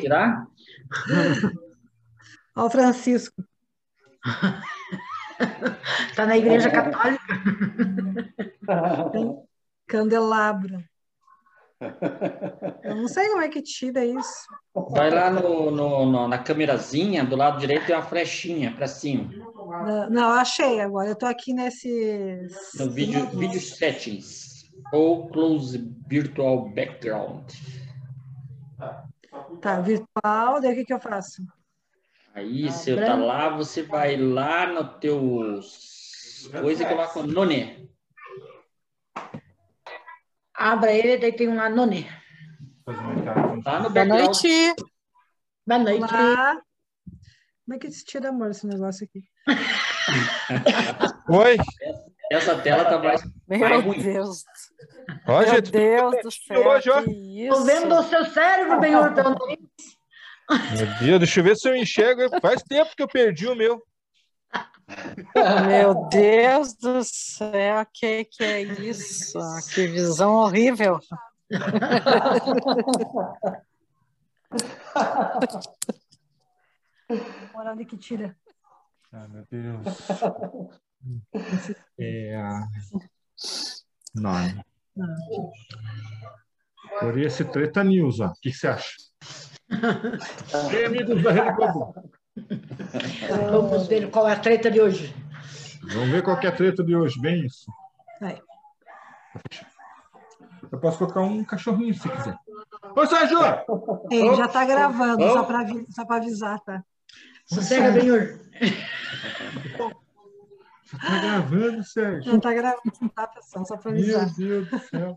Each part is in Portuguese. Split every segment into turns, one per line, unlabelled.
Tirar?
Olha o Francisco.
Está na igreja católica.
Candelabro. Eu não sei como é que tira isso.
Vai lá no, no- no- na câmerazinha, do lado direito tem uma flechinha para cima.
Não, não, achei agora. Eu tô aqui nesses.
No vídeo, vídeo settings. Ou close virtual background.
Tá, virtual, daí o que, que eu faço?
Aí você tá lá, você vai lá no teu coisa e coloca o nome.
Abra ele, daí tem um lá, None.
Tá no
Boa noite.
Boa noite.
Olá. Como é que se tira amor esse negócio aqui?
Oi?
Essa tela tá mais, mais
Meu
ruim.
Ó,
Meu
gente,
Deus do céu.
hoje, ó.
Que
Tô
isso?
vendo o seu cérebro, Benhur, pelo nariz.
meu Deus, deixa eu ver se eu enxergo. Faz tempo que eu perdi o meu.
Meu Deus do céu, que que é isso? Que visão horrível.
Moral de que tira.
Ah, meu Deus. É a... Nome. Por esse Treta News, ó. O que que você acha? Ei, amigos da Rede Globo.
Vamos ver qual é a treta de hoje.
Vamos ver qual que é a treta de hoje. Bem isso.
Aí.
Eu posso colocar um cachorrinho se quiser. Ô, Sérgio!
Ei, já tá gravando,
Oh.
só para avisar, tá?
Sossega, Benhur.
Você tá gravando, Sérgio?
Já tá gravando, tá, pessoal? Só para
Meu
avisar.
Deus do céu.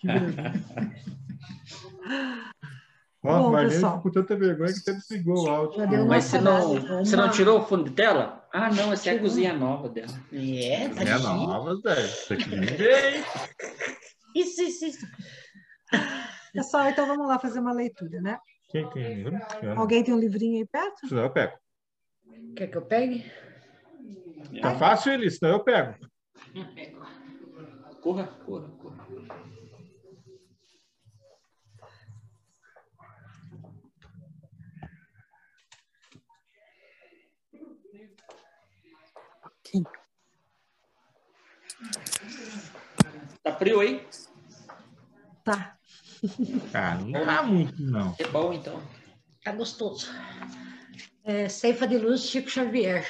Que vergonha. Ó,
Bom,
Marlene
pessoal.
ficou com tanta vergonha que até desligou o áudio.
Já deu uma
Mas você não, você não tirou o fundo de tela? Ah, não, essa é a cozinha nova dela.
É, tá
É
chique.
nova, velho. Isso aqui.
Isso, isso, isso.
Pessoal, então vamos lá fazer uma leitura, né?
Quem tem livro? Não.
Alguém tem um livrinho aí perto?
Senão eu pego.
Quer que eu pegue?
Tá fácil, Elis? Senão eu pego.
Corra, corra, corra. Tá frio aí?
Tá.
Ah, não dá muito, não.
É bom, então.
Tá gostoso. É, Ceifa de Luz, Chico Xavier.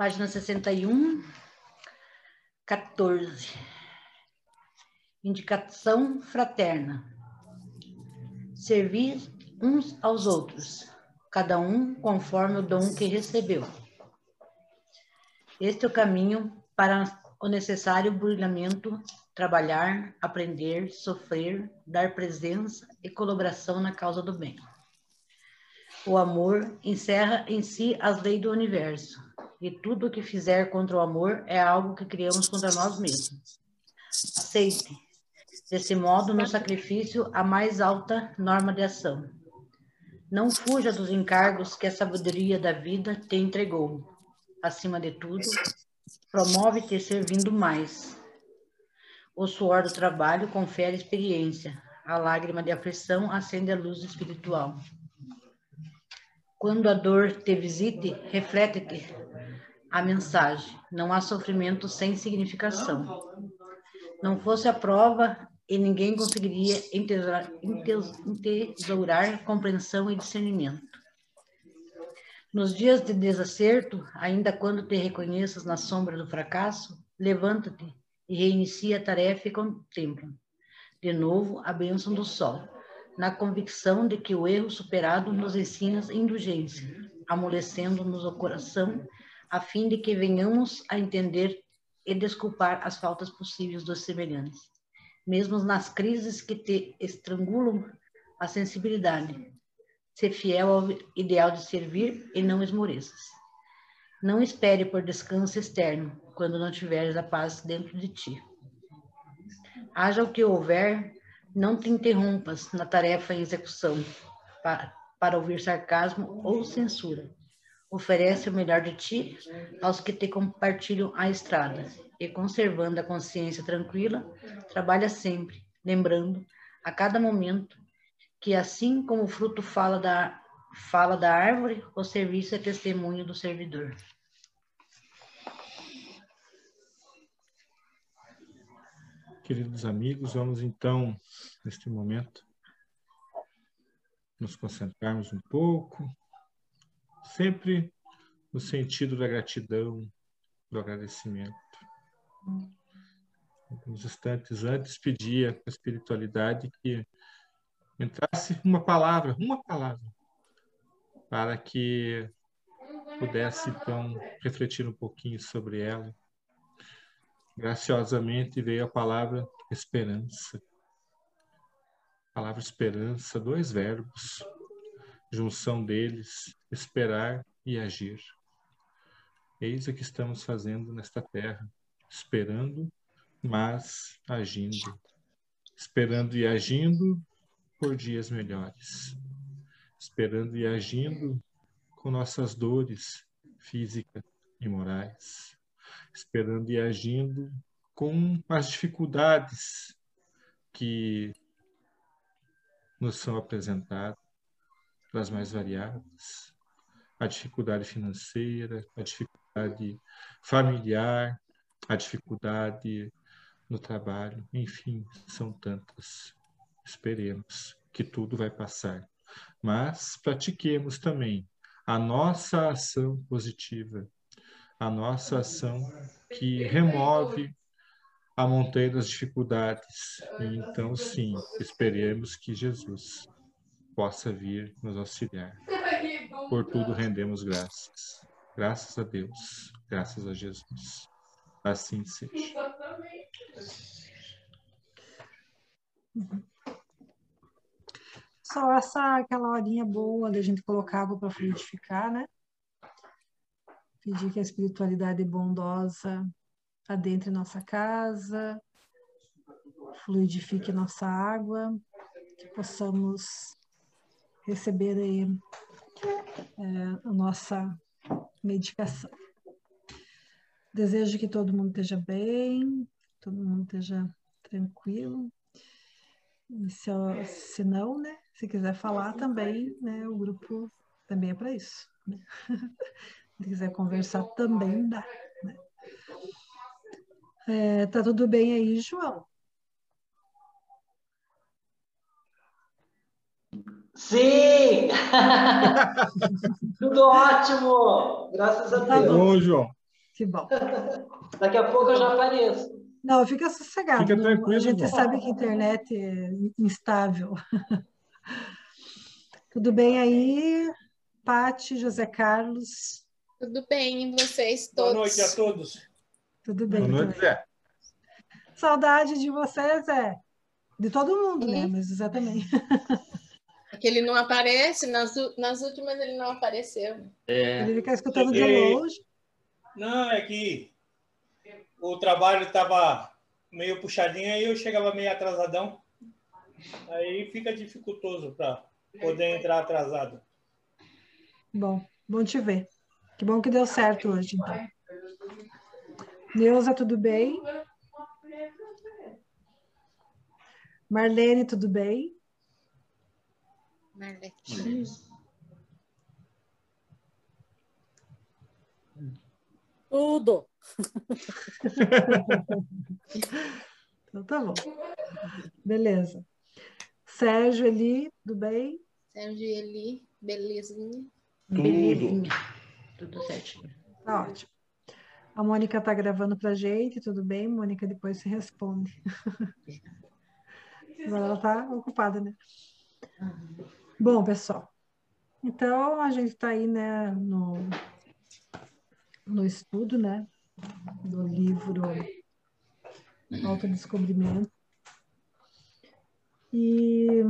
Página 61, 14. Indicação fraterna. Servir uns aos outros, cada um conforme o dom que recebeu. Este é o caminho para o necessário brilhamento, trabalhar, aprender, sofrer, dar presença e colaboração na causa do bem. O amor encerra em si as leis do universo, e tudo o que fizer contra o amor é algo que criamos contra nós mesmos. Aceite, desse modo, no sacrifício, a mais alta norma de ação. Não fuja dos encargos que a sabedoria da vida te entregou. Acima de tudo, promove-te servindo mais. O suor do trabalho confere experiência. A lágrima de aflição acende a luz espiritual. Quando a dor te visite, reflete-te a mensagem. Não há sofrimento sem significação. Não fosse a prova e ninguém conseguiria entesourar, compreensão e discernimento. Nos dias de desacerto, ainda quando te reconheças na sombra do fracasso, levanta-te e reinicia a tarefa e contempla. De novo, a bênção do sol, na convicção de que o erro superado nos ensina indulgência, amolecendo-nos o coração, a fim de que venhamos a entender e desculpar as faltas possíveis dos semelhantes, mesmo nas crises que te estrangulam a sensibilidade. Ser fiel ao ideal de servir e não esmoreças. Não espere por descanso externo, quando não tiveres a paz dentro de ti. Haja o que houver, não te interrompas na tarefa em execução, para, para ouvir sarcasmo ou censura. Oferece o melhor de ti aos que te compartilham a estrada e, conservando a consciência tranquila, trabalha sempre, lembrando a cada momento que, assim como o fruto fala da, fala da árvore, o serviço é testemunho do servidor.
Queridos amigos, vamos então, neste momento, nos concentrarmos um pouco, sempre no sentido da gratidão, do agradecimento. Alguns instantes antes pedia para a espiritualidade que entrasse uma palavra, uma palavra, para que pudesse então refletir um pouquinho sobre ela graciosamente veio a palavra esperança. A palavra esperança, dois verbos, junção deles, esperar e agir. Eis o que estamos fazendo nesta terra, esperando, mas agindo. Esperando e agindo por dias melhores. Esperando e agindo com nossas dores físicas e morais esperando e agindo com as dificuldades que nos são apresentadas, das mais variadas, a dificuldade financeira, a dificuldade familiar, a dificuldade no trabalho, enfim, são tantas. Esperemos que tudo vai passar. Mas pratiquemos também a nossa ação positiva, a nossa ação que remove a montanha das dificuldades. Então, sim, esperemos que Jesus possa vir nos auxiliar. Por tudo rendemos graças. Graças a Deus, graças a Jesus. Assim seja.
Só essa aquela horinha boa da gente colocar água para fluidificar, né? Pedir que a espiritualidade bondosa adentre nossa casa, fluidifique nossa água, que possamos receber aí é, a nossa medicação. Desejo que todo mundo esteja bem, todo mundo esteja tranquilo. Se, se não, né, se quiser falar também, né, o grupo também é para isso. Né? Se quiser conversar também dá. Né? É, tá tudo bem aí, João?
Sim! tudo ótimo! Graças a
tá
Deus.
Bom, João.
Que bom.
Daqui a pouco eu já apareço.
Não, fica sossegado.
Fica tranquilo,
a gente
João.
sabe que a internet é instável. Tudo bem aí, Pati, José Carlos?
Tudo bem, e vocês
Boa
todos?
noite a todos.
Tudo bem?
Boa noite. Zé.
Saudade de você, Zé. De todo mundo, né?
Sim.
Mas Zé também.
Que ele não aparece, nas, nas últimas ele não apareceu.
É,
Ele fica escutando de longe.
Não, é que o trabalho estava meio puxadinho, aí eu chegava meio atrasadão. Aí fica dificultoso para poder entrar atrasado.
Bom, bom te ver. Que bom que deu certo hoje, então. Neuza, tudo bem? Marlene, tudo bem?
Tudo.
Então tá bom. Beleza. Sérgio, Eli, tudo bem?
Sérgio Eli, belezinha.
Belezinha. Tudo certinho.
Tá ótimo. A Mônica tá gravando pra gente, tudo bem? Mônica, depois se responde. Agora ela tá ocupada, né? Bom, pessoal. Então, a gente está aí, né, no, no estudo, né, do livro Autodescobrimento. E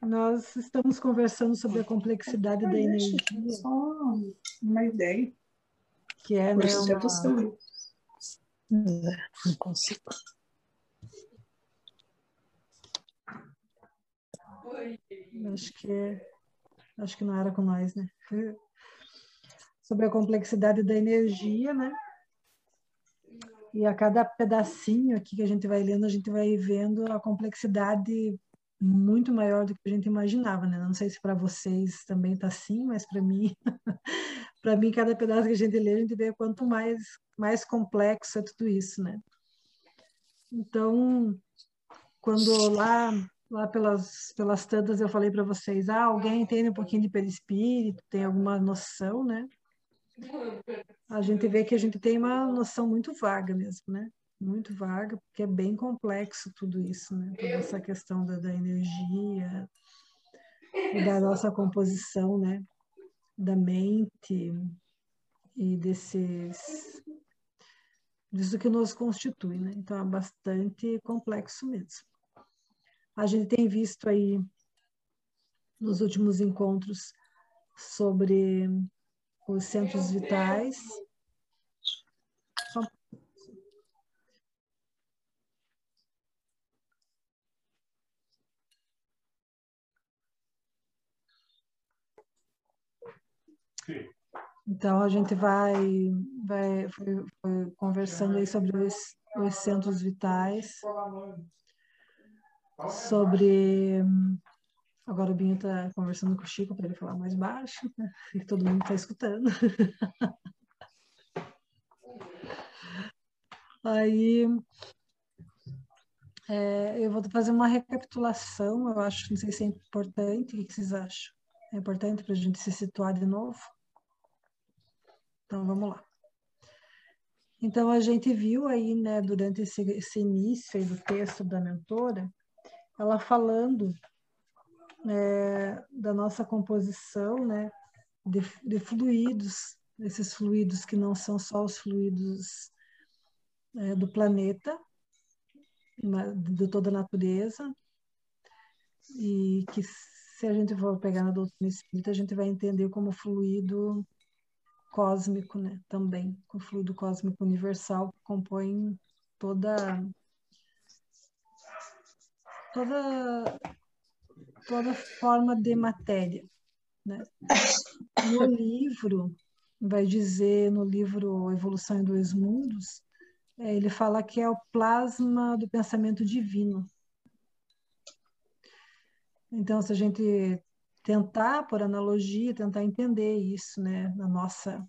nós estamos conversando sobre a complexidade da energia,
Só uma ideia.
que é,
Por
né, uma.
Não consigo.
Acho que acho que não era com nós, né? sobre a complexidade da energia, né? E a cada pedacinho aqui que a gente vai lendo, a gente vai vendo a complexidade muito maior do que a gente imaginava, né? Não sei se para vocês também está assim, mas para mim, para mim cada pedaço que a gente lê, a gente vê quanto mais mais complexo é tudo isso, né? Então, quando lá lá pelas pelas tantas eu falei para vocês, ah, alguém entende um pouquinho de perispírito, tem alguma noção, né? A gente vê que a gente tem uma noção muito vaga mesmo, né? muito vaga, porque é bem complexo tudo isso, né? Toda essa questão da, da energia da nossa composição, né? Da mente e desses disso que nos constitui, né? Então é bastante complexo mesmo. A gente tem visto aí nos últimos encontros sobre os centros vitais, Então a gente vai, vai foi, foi conversando aí sobre os, os centros vitais, sobre agora o Binho está conversando com o Chico para ele falar mais baixo, né? e todo mundo está escutando. Aí é, eu vou fazer uma recapitulação, eu acho, não sei se é importante, o que vocês acham? É importante para a gente se situar de novo? Então, vamos lá. Então, a gente viu aí, né, durante esse, esse início do texto da mentora, ela falando é, da nossa composição, né, de, de, fluidos, esses fluidos que não são só os fluidos é, do planeta, de toda a natureza, e que se a gente for pegar na doutrina espírita, a gente vai entender como fluido cósmico, né? Também, o fluido cósmico universal que compõe toda toda toda forma de matéria, né? No livro vai dizer no livro Evolução em Dois Mundos, é, ele fala que é o plasma do pensamento divino. Então, se a gente tentar, por analogia, tentar entender isso, né, na nossa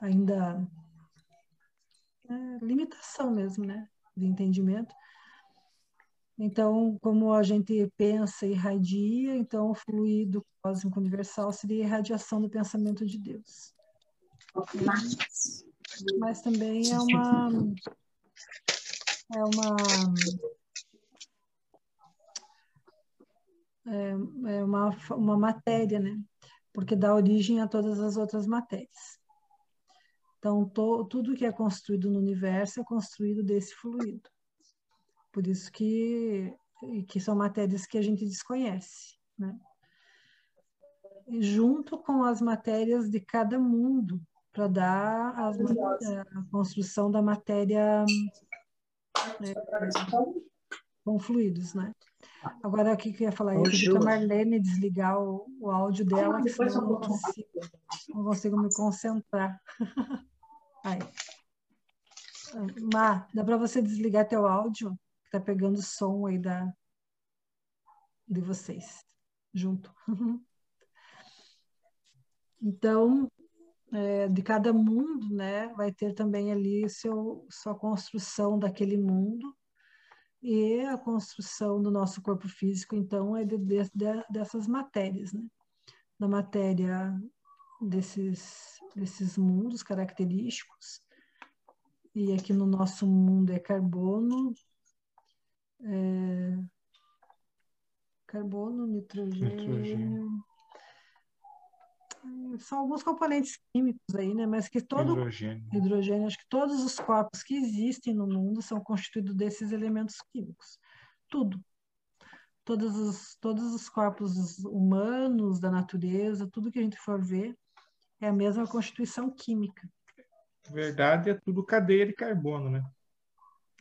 ainda é, limitação mesmo, né, de entendimento. Então, como a gente pensa e irradia, então o fluido cósmico universal seria a irradiação do pensamento de Deus. Mas também é uma é uma é, é uma, uma matéria, né? Porque dá origem a todas as outras matérias. Então, to, tudo que é construído no universo é construído desse fluido. Por isso que, que são matérias que a gente desconhece, né? Junto com as matérias de cada mundo, para dar as, a construção da matéria é, com fluidos, né? Agora, o que, eu ia falar? Eu pedi para a Marlene desligar o, o áudio dela, que senão eu não consigo, não consigo me concentrar. Aí. Má, dá para você desligar teu áudio? Que tá pegando o som aí da, de vocês, junto. Então, é, de cada mundo, né, vai ter também ali seu, sua construção daquele mundo, e a construção do nosso corpo físico, então, é de, de, de, dessas matérias, né? Da matéria desses, desses mundos característicos. E aqui no nosso mundo é carbono, é, carbono, nitrogênio, nitrogênio são alguns componentes químicos aí, né? Mas que todo hidrogênio. hidrogênio, acho que todos os corpos que existem no mundo são constituídos desses elementos químicos. Tudo. Todos os, todos os corpos humanos, da natureza, tudo que a gente for ver, é a mesma constituição química.
Na verdade, é tudo cadeia de carbono, né?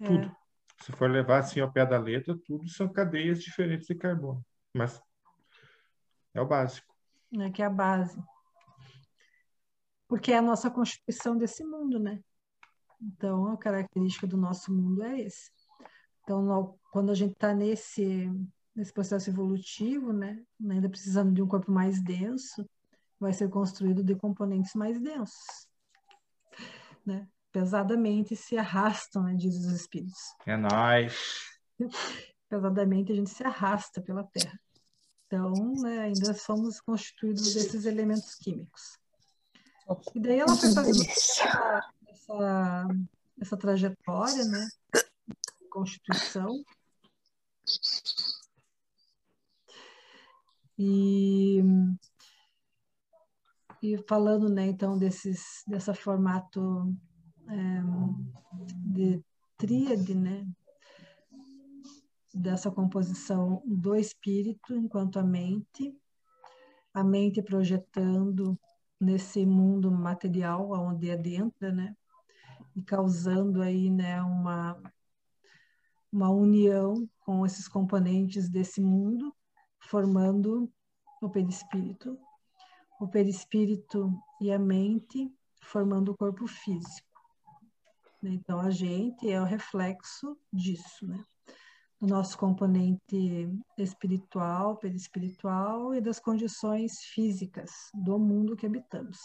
É. Tudo. Se for levar assim ao pé da letra, tudo são cadeias diferentes de carbono. Mas é o básico.
É que é a base. porque é a nossa constituição desse mundo, né? Então, a característica do nosso mundo é esse. Então, quando a gente está nesse, nesse processo evolutivo, né, ainda precisando de um corpo mais denso, vai ser construído de componentes mais densos, né? Pesadamente se arrastam, né, diz os espíritos.
É nóis.
Pesadamente a gente se arrasta pela Terra. Então, né, ainda somos constituídos desses elementos químicos. E daí ela foi fazendo essa, essa, essa trajetória, né? Constituição. E, e falando, né, então, desses, dessa formato de tríade, né? Dessa composição do espírito enquanto a mente, a mente projetando nesse mundo material onde adentra, né? E causando aí, né, uma uma união com esses componentes desse mundo, formando o perispírito. O perispírito e a mente formando o corpo físico. Então, a gente é o reflexo disso, né? Do nosso componente espiritual, perispiritual e das condições físicas do mundo que habitamos.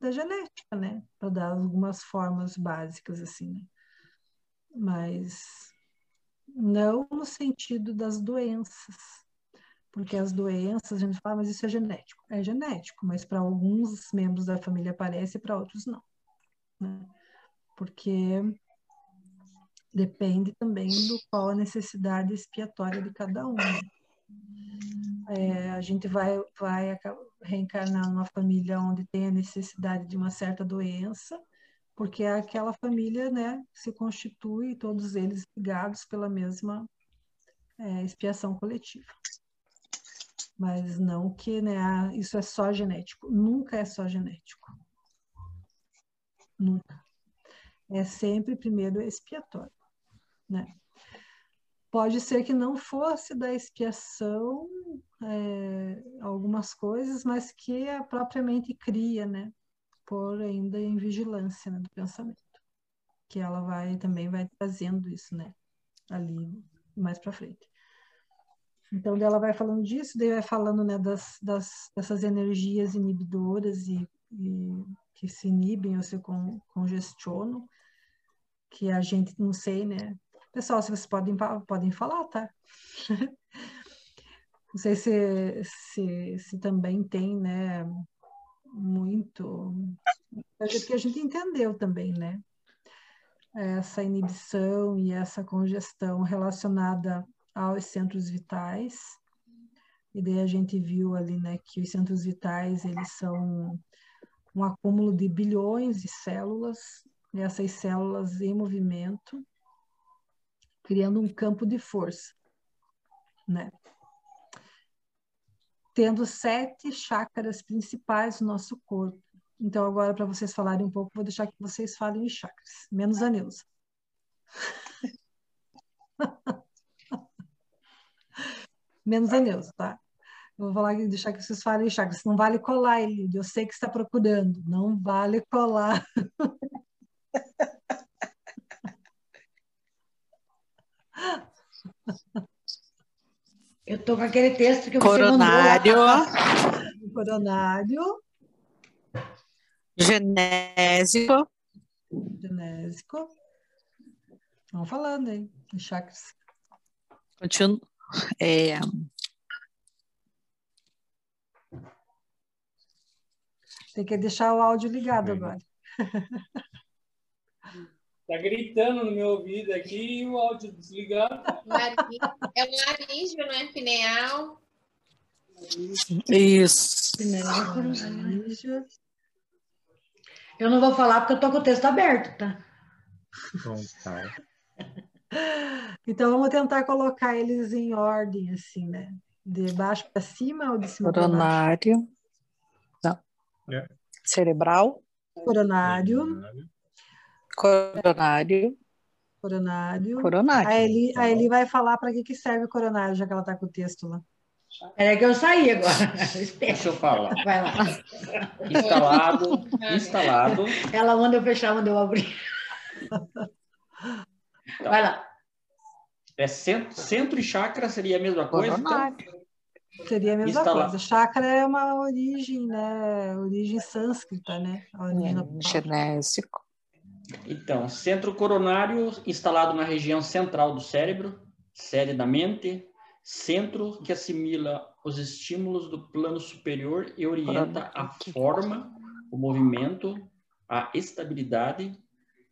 Da genética, né? Para dar algumas formas básicas, assim, né? Mas não no sentido das doenças, porque as doenças, a gente fala, mas isso é genético. É genético, mas para alguns membros da família aparece e para outros não. Né? Porque depende também do qual a necessidade expiatória de cada um. Né? É, a gente vai, vai reencarnar numa família onde tem a necessidade de uma certa doença, porque aquela família né, se constitui, todos eles ligados pela mesma é, expiação coletiva. Mas não que né, isso é só genético. Nunca é só genético. Nunca é sempre primeiro expiatório, né? Pode ser que não fosse da expiação é, algumas coisas, mas que a propriamente cria, né? Por ainda em vigilância né, do pensamento, que ela vai também vai trazendo isso, né? Ali mais para frente. Então, ela vai falando disso, daí vai falando né, das, das, dessas energias inibidoras e, e que se inibem ou se congestionam, que a gente não sei, né? Pessoal, se vocês podem, podem falar, tá? não sei se, se, se também tem, né? Muito. que a gente entendeu também, né? Essa inibição e essa congestão relacionada aos centros vitais. E daí a gente viu ali, né, que os centros vitais, eles são um acúmulo de bilhões de células essas células em movimento, criando um campo de força, né? Tendo sete chácaras principais no nosso corpo. Então, agora, para vocês falarem um pouco, vou deixar que vocês falem em chakras, menos a Neuza. menos a Neuza, tá? Eu vou falar, deixar que vocês falem em chakras. Não vale colar, Elidio. Eu sei que está procurando. Não vale colar.
Eu tô com aquele texto que
Coronário.
você Coronário.
Genésico.
Genésico. Vamos falando aí, chakras.
Continuo. É...
Tem que deixar o áudio ligado agora.
Tá gritando no meu ouvido aqui e o áudio desligado.
É o laríngeo, não é? Pineal.
Isso.
Pineal, Eu não vou falar porque eu tô com o texto aberto, tá?
Bom, tá.
Então vamos tentar colocar eles em ordem, assim, né? De baixo para cima ou de cima para baixo?
Coronário.
É.
Cerebral.
Coronário.
Coronário.
Coronário.
Coronário.
A Eli, a Eli vai falar para que, que serve o coronário, já que ela está com o texto lá.
Peraí que eu saí agora.
Deixa eu falar.
Vai lá.
Instalado, instalado.
Ela manda eu fechar, manda eu abrir.
Então,
Vai lá.
é centro, centro e chácara seria a mesma coisa? Então?
Coronário.
Seria a mesma
Instala-
coisa. Chakra é uma origem, né? Origem sânscrita, né? A origem palavra.
Genésico.
Então, centro coronário instalado na região central do cérebro, sede da mente, centro que assimila os estímulos do plano superior e orienta a forma, o movimento, a estabilidade,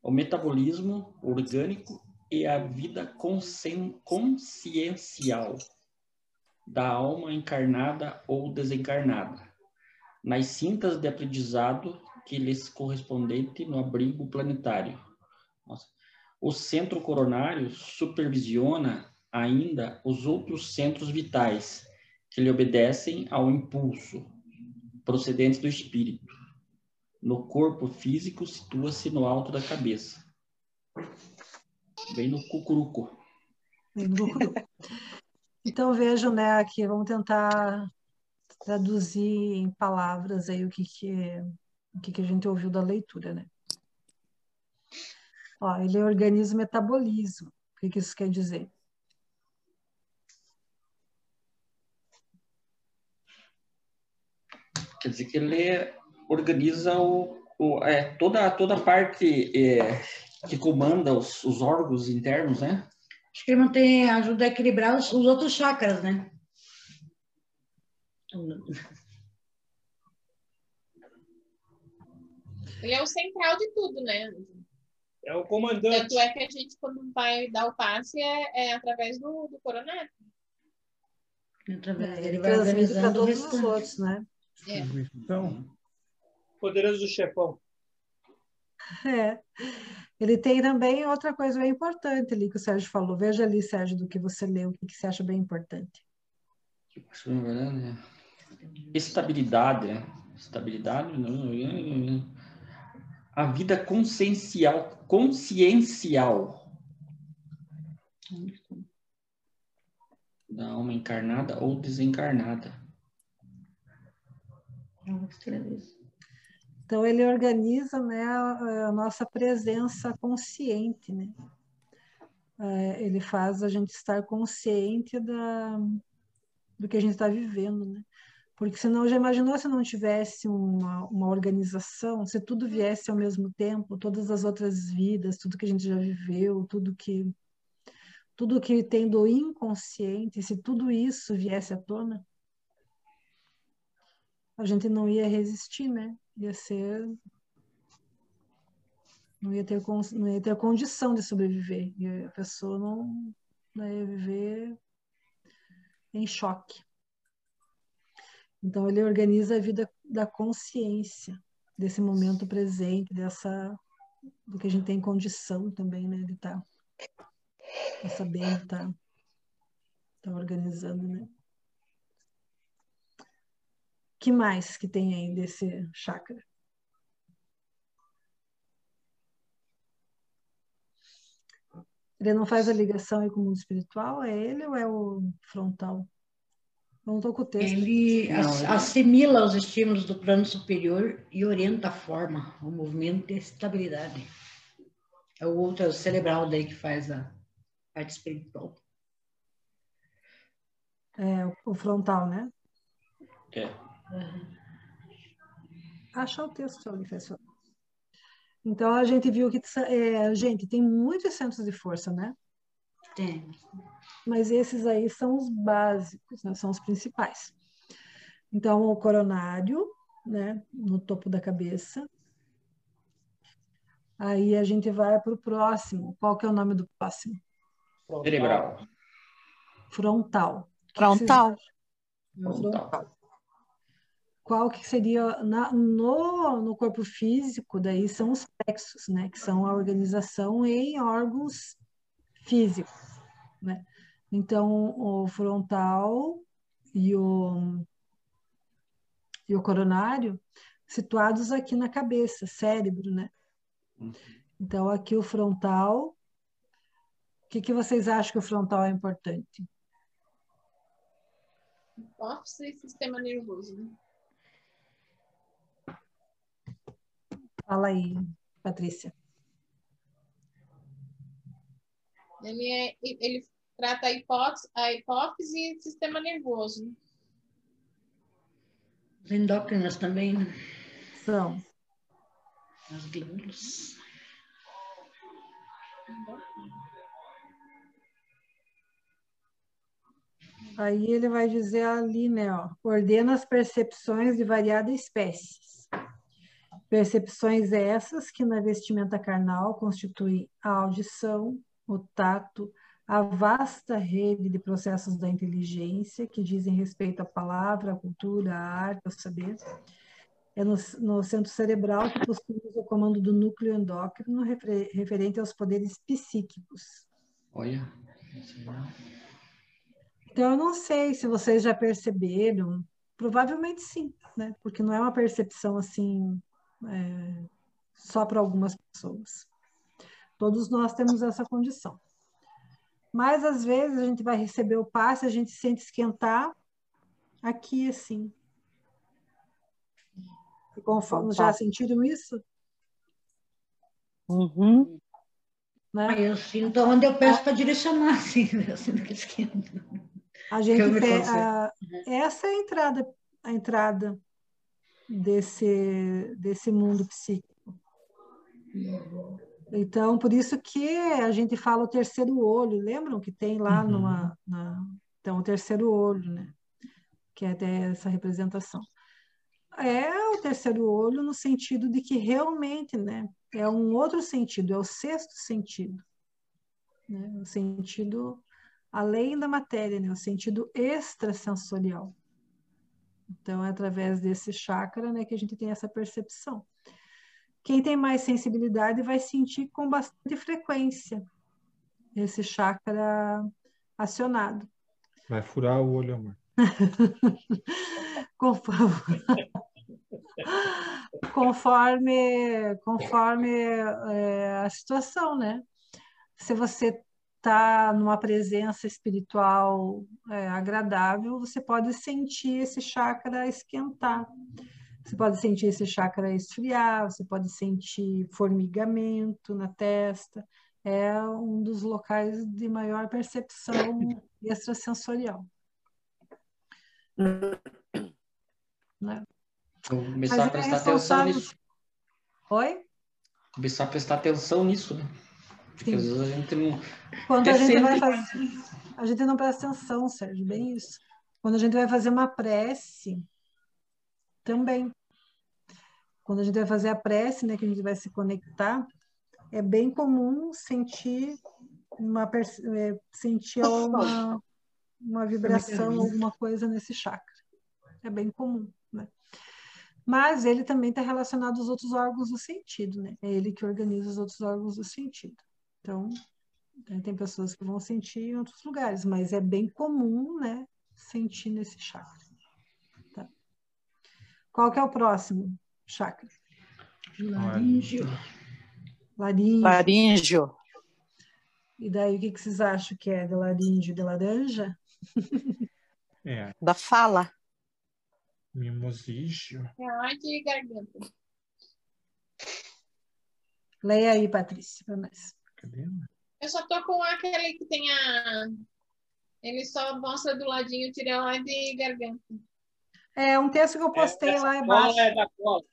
o metabolismo orgânico e a vida conscien- consciencial da alma encarnada ou desencarnada, nas cintas de aprendizado que lhes correspondente no abrigo planetário. Nossa. O centro coronário supervisiona ainda os outros centros vitais que lhe obedecem ao impulso procedente do espírito. No corpo físico situa-se no alto da cabeça, bem no cucuruco.
Então vejam, né, aqui, vamos tentar traduzir em palavras aí o que que, o que que a gente ouviu da leitura, né? Ó, ele organiza o metabolismo. O que que isso quer dizer?
Quer dizer que ele organiza o, o- é, toda, toda a parte é, que comanda os, os órgãos internos, né?
Acho que ele mantém, ajuda a equilibrar os, os outros chakras, né?
Ele é o central de tudo, né?
É o comandante.
Tanto é que a gente, quando vai dar o passe, é, é através do, do coronário.
Através-
Ele
Ele vai
para
organizando
todos os outros, né?
É.
Então,
Poderoso chefão.
É. Ele tem também outra coisa bem importante ali que o Sérgio falou. Veja ali, Sérgio, do que você leu, o que que você acha bem importante.
Estabilidade, né? Estabilidade. não, A vida consciencial, consciencial da alma encarnada ou desencarnada.
Então, ele organiza né, a, nossa presença consciente, né? É, ele faz a gente estar consciente da, do que a gente está vivendo, né? Porque senão, já imaginou se não tivesse uma, uma organização, se tudo viesse ao mesmo tempo, todas as outras vidas, tudo que a gente já viveu, tudo que tudo que tem do inconsciente, se tudo isso viesse à tona, a gente não ia resistir, né? Ia ser. Não ia ter, não ia ter condição de sobreviver. E a pessoa não, não ia viver em choque. Então, ele organiza a vida da consciência, desse momento presente, dessa. do que a gente tem condição também, né? De estar. Tá, sabendo, estar tá, tá organizando, né? Que mais que tem aí desse chakra? Ele não faz a ligação aí com o mundo espiritual? É ele ou é o frontal? Não estou com o texto.
Ele ass- assimila os estímulos do plano superior e orienta a forma, o movimento e a estabilidade. É o outro cerebral daí que faz a parte espiritual.
É o- o frontal, né?
É.
Achar o texto professor. Então, a gente viu que, é, gente, tem muitos centros de força, né?
Tem.
Mas esses aí são os básicos, né? São os principais. Então, o coronário, né? No topo da cabeça. Aí a gente vai para o próximo. Qual que é o nome do próximo?
Cerebral.
Frontal.
Frontal.
Frontal.
Qual que seria na- no, no corpo físico? Daí são os plexos, né? Que são a organização em órgãos físicos, né? Então, o frontal e o, e o coronário situados aqui na cabeça, cérebro, né? Então, aqui o frontal. O que, que vocês acham que o frontal é importante?
hipófise e sistema nervoso. Né?
Fala aí, Patrícia.
Ele, é, ele trata a hipófise, a hipófise e sistema nervoso.
Os endócrinos também, né?
São.
As glândulas.
Aí ele vai dizer ali, né, ó, ordena as percepções de variadas espécies. Percepções essas que na vestimenta carnal constituem a audição, o tato, a vasta rede de processos da inteligência que dizem respeito à palavra, à cultura, à arte, ao saber. É no, no centro cerebral que possuímos o comando do núcleo endócrino refer- referente aos poderes psíquicos.
Olha.
Então, eu não sei se vocês já perceberam, provavelmente sim, né? Porque não é uma percepção assim é, só para algumas pessoas. Todos nós temos essa condição. Mas às vezes a gente vai receber o passe, a gente sente esquentar aqui assim. E conforme já sentiram isso?
Uhum.
Né?
Eu sinto onde eu peço para direcionar, assim, eu sinto que esquenta.
A gente tem a, essa é a entrada, a entrada desse desse mundo psíquico. Então, por isso que a gente fala o terceiro olho, lembram que tem lá
Uhum.
numa, na, então o terceiro olho, né? Que é até essa representação. É o terceiro olho no sentido de que realmente, né? É um outro sentido, é o sexto sentido, né? O sentido além da matéria, né? O sentido extrasensorial. Então, é através desse chakra, né, que a gente tem essa percepção. Quem tem mais sensibilidade vai sentir com bastante frequência esse chakra acionado.
Vai furar o olho, amor.
Conforme, conforme, conforme é, a situação, né? Se você está numa presença espiritual é, agradável, você pode sentir esse chakra esquentar. Você pode sentir esse chakra esfriar, você pode sentir formigamento na testa. É um dos locais de maior percepção extrasensorial. Né?
Vou começar a
é
prestar atenção nisso.
Oi?
Começar a prestar atenção nisso, né? Porque
Sim.
às vezes a gente não.
Quando a
Até
gente vai
sempre-
fazer. A gente não presta atenção, Sérgio, bem isso. Quando a gente vai fazer uma prece, também. Quando a gente vai fazer a prece, né, que a gente vai se conectar, é bem comum sentir uma, é, sentir uma, uma vibração, alguma coisa nesse chakra. É bem comum, né? Mas ele também está relacionado aos outros órgãos do sentido, né? É ele que organiza os outros órgãos do sentido. Então, né, tem pessoas que vão sentir em outros lugares, mas é bem comum, né, sentir nesse chakra. Tá? Qual que é o próximo chakra?
Laríngeo.
Laríngeo.
Laríngeo.
E daí, o que, que vocês acham que é de laríngeo de laranja?
É,
Da fala.
mimosígio.
É a arte e garganta.
Leia aí, Patrícia, para nós.
Cadê?
Eu só tô com aquele que tem a. Ele só mostra do ladinho tireoide e garganta.
É um texto que eu postei
Essa
lá embaixo.
é da cola.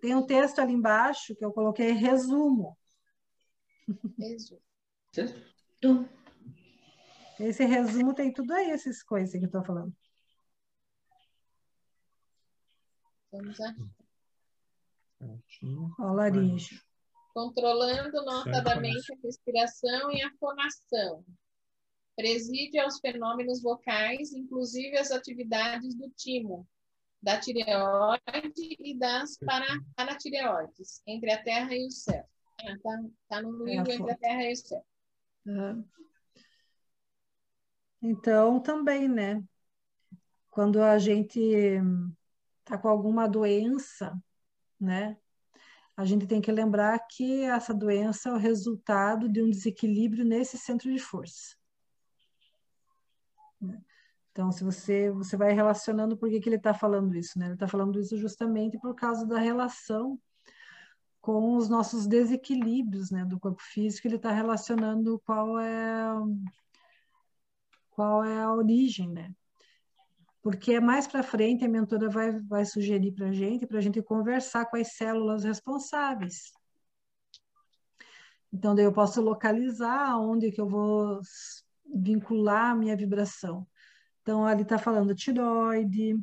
Tem um texto ali embaixo que eu coloquei resumo.
Tu.
Esse resumo tem tudo aí, essas coisas que eu estou falando.
Vamos lá.
Ó, laríngeo.
Controlando notadamente a respiração e a fonação. Preside aos fenômenos vocais, inclusive as atividades do timo, da tireoide e das para- paratireoides, entre a terra e o céu. Ah, tá, tá no
É a
livro entre a terra e o céu.
Aham. Então, também, né? Quando a gente está com alguma doença, né? A gente tem que lembrar que essa doença é o resultado de um desequilíbrio nesse centro de força. né? Então, se você, você vai relacionando por que, que ele está falando isso, né? Ele está falando isso justamente por causa da relação com os nossos desequilíbrios, né, do corpo físico. Ele está relacionando qual é qual é a origem, né? Porque mais para frente a mentora vai, vai sugerir para a gente, para a gente conversar com as células responsáveis. Então, daí eu posso localizar onde que eu vou vincular a minha vibração. Então, ali está falando tiroide,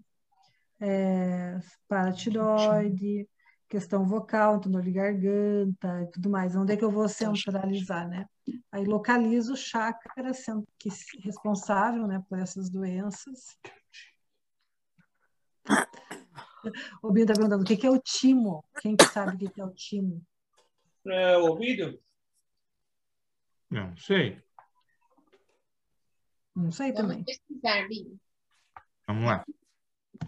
é, paratiroide, questão vocal, tonor de garganta e tudo mais. Onde é que eu vou centralizar, né? Aí localizo o chakra que responsável, né, por essas doenças. O Binho está perguntando o que é o timo. Quem que sabe o que é o timo?
É, ouvido?
Não sei.
Não sei
Vamos
também.
pesquisar, Binho.
Vamos lá.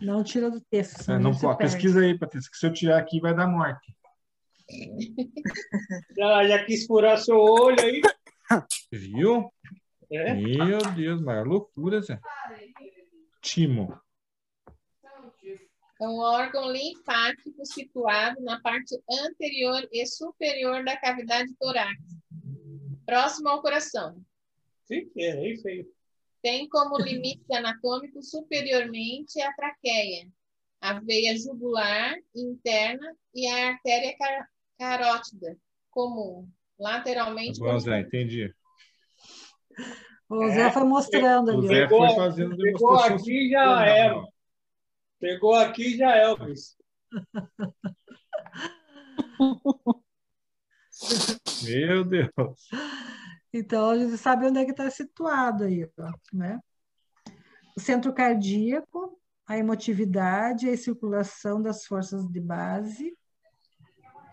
Não tira do texto.
É, não
perde.
Pesquisa aí, Patrícia, que se eu tirar aqui vai dar morte.
Já, já quis furar seu olho aí.
Viu?
É?
Meu Deus, maior loucura, Zé. Timo.
É um órgão linfático situado na parte anterior e superior da cavidade torácica, próximo ao coração.
Sim, é aí feio.
Tem como limite anatômico superiormente a traqueia, a veia jugular interna e a artéria car- carótida comum, lateralmente.
Bom, Zé, entendi.
O Zé foi mostrando
O
ali.
Zé
ó.
Pegou-
foi fazendo demonstração
aqui, já era. Pegou aqui já é, Elvis.
Meu Deus.
Então, a gente sabe onde é que está situado aí, né? O centro cardíaco, a emotividade e a circulação das forças de base.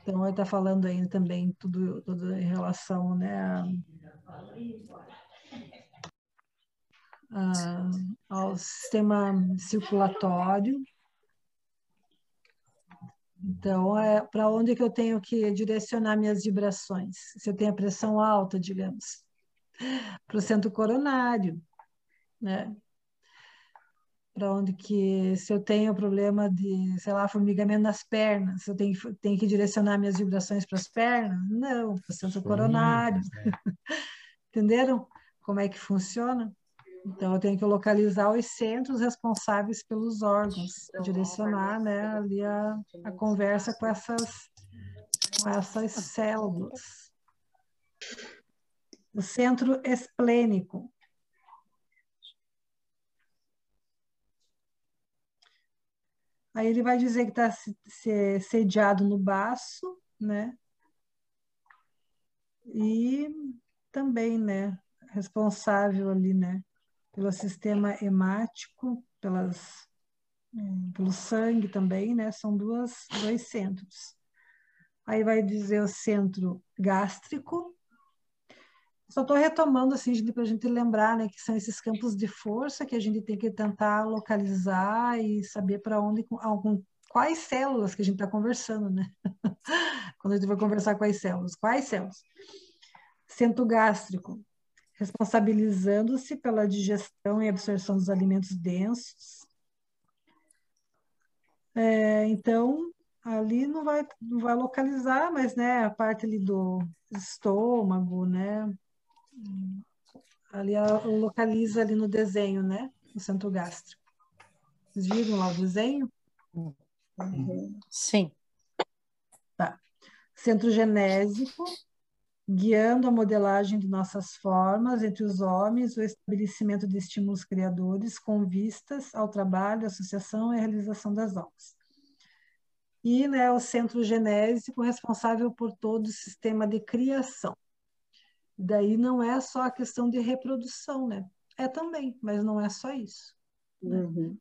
Então, ele está falando aí também tudo, tudo em relação, né, a- a- ao sistema circulatório. Então, é para onde que eu tenho que direcionar minhas vibrações? Se eu tenho a pressão alta, digamos, para o centro coronário, né? Para onde que, se eu tenho problema de, sei lá, formigamento nas pernas, eu tenho, tenho que direcionar minhas vibrações para as pernas? Não, para o centro coronário. Entenderam como é que funciona? Então, eu tenho que localizar os centros responsáveis pelos órgãos, direcionar né, ali a, a conversa com essas, com essas células. O centro esplênico. Aí ele vai dizer que está sediado no baço, né? E também, né, responsável ali, né, pelo sistema hemático, pelas, hum, pelo sangue também, né? São duas, dois centros. Aí vai dizer o centro gástrico. Só estou retomando assim para a gente lembrar, né, que são esses campos de força que a gente tem que tentar localizar e saber para onde, algum, quais células que a gente está conversando, né? Quando a gente vai conversar com as células, quais células? Centro gástrico, responsabilizando-se pela digestão e absorção dos alimentos densos. É, então, ali não vai, não vai localizar, mas né, a parte ali do estômago, né? Ali ela localiza ali no desenho, né? No centro gástrico. Vocês viram lá o desenho?
Sim.
Tá. Centro genésico, guiando a modelagem de nossas formas entre os homens, o estabelecimento de estímulos criadores com vistas ao trabalho, associação e realização das almas. E né, o centro genésico responsável por todo o sistema de criação. Daí não é só a questão de reprodução, né? É também, mas não é só isso. Né?
Uhum.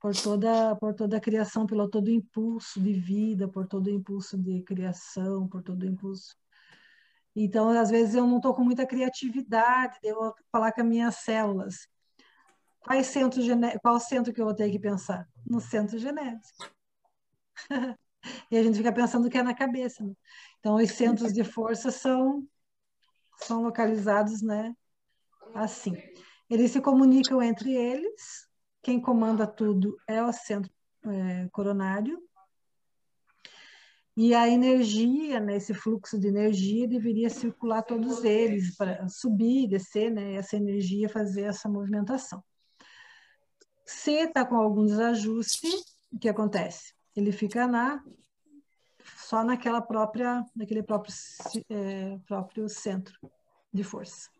Por toda, por toda a criação, pelo todo o impulso de vida, por todo o impulso de criação, por todo o impulso então, às vezes, eu não estou com muita criatividade, vou falar com as minhas células. Qual centro. Qual centro que eu vou ter que pensar? No centro genético. e a gente fica pensando que é na cabeça. Né? Então, os centros de força são, são localizados né, assim. Eles se comunicam entre eles, quem comanda tudo é o centro é, coronário, e a energia, né, esse fluxo de energia deveria circular todos eles, para subir, descer, né, essa energia fazer essa movimentação. Se está com algum desajuste, o que acontece? Ele fica na só naquela própria, naquele próprio, é, próprio centro de força,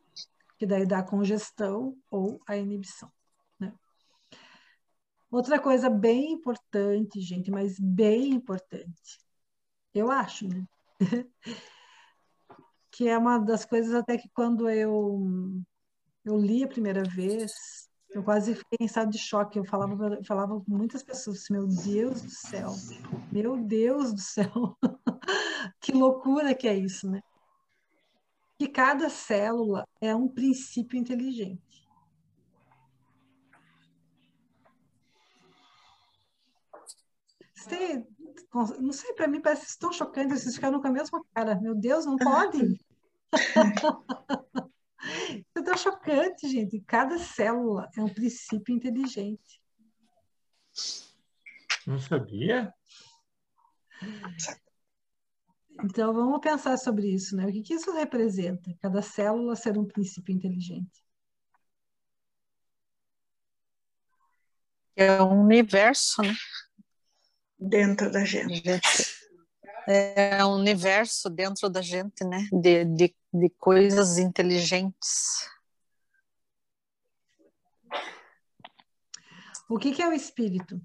que daí dá congestão ou a inibição. Né? Outra coisa bem importante, gente, mas bem importante, eu acho, né? que é uma das coisas até que quando eu eu li a primeira vez, eu quase fiquei em estado de choque. Eu falava, eu falava com muitas pessoas, assim, meu Deus do céu, meu Deus do céu, que loucura que é isso, né? Que cada célula é um princípio inteligente. Você não sei, para mim parece tão chocante, vocês ficaram com a mesma cara. Meu Deus, não pode! é tão chocante, gente. Cada célula é um princípio inteligente.
Não sabia?
Então, vamos pensar sobre isso, né? O que, que isso representa? Cada célula ser um princípio inteligente.
É um universo, né?
Dentro da gente.
É um universo dentro da gente, né? De, de, de coisas inteligentes.
O que, que é o espírito?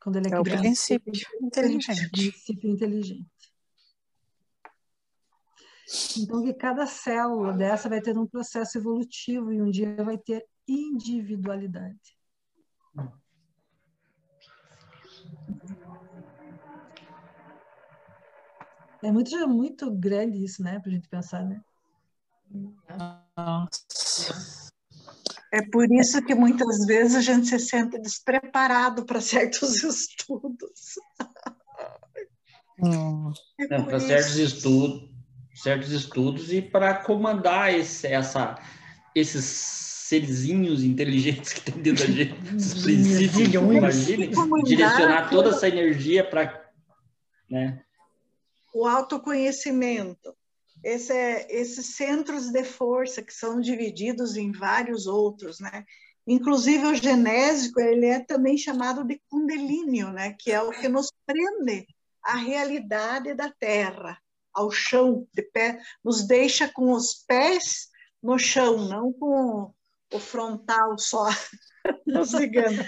Quando ele é, é o princípio inteligente.
Princípio inteligente. Então, que cada célula dessa vai ter um processo evolutivo e um dia vai ter individualidade. É muito, muito grande isso, né, para a gente pensar, né?
É por isso que muitas vezes a gente se sente despreparado para certos estudos.
É para certos estudos, certos estudos e para comandar esse, essa, esses serzinhos inteligentes que tem dentro da gente, esses princípios, direcionar toda essa energia para, né?
o autoconhecimento, esse é, esses centros de força que são divididos em vários outros, né? Inclusive o genésico, ele é também chamado de kundalini, né? Que é o que nos prende à realidade da Terra, ao chão de pé, nos deixa com os pés no chão, não com o frontal só, cigano.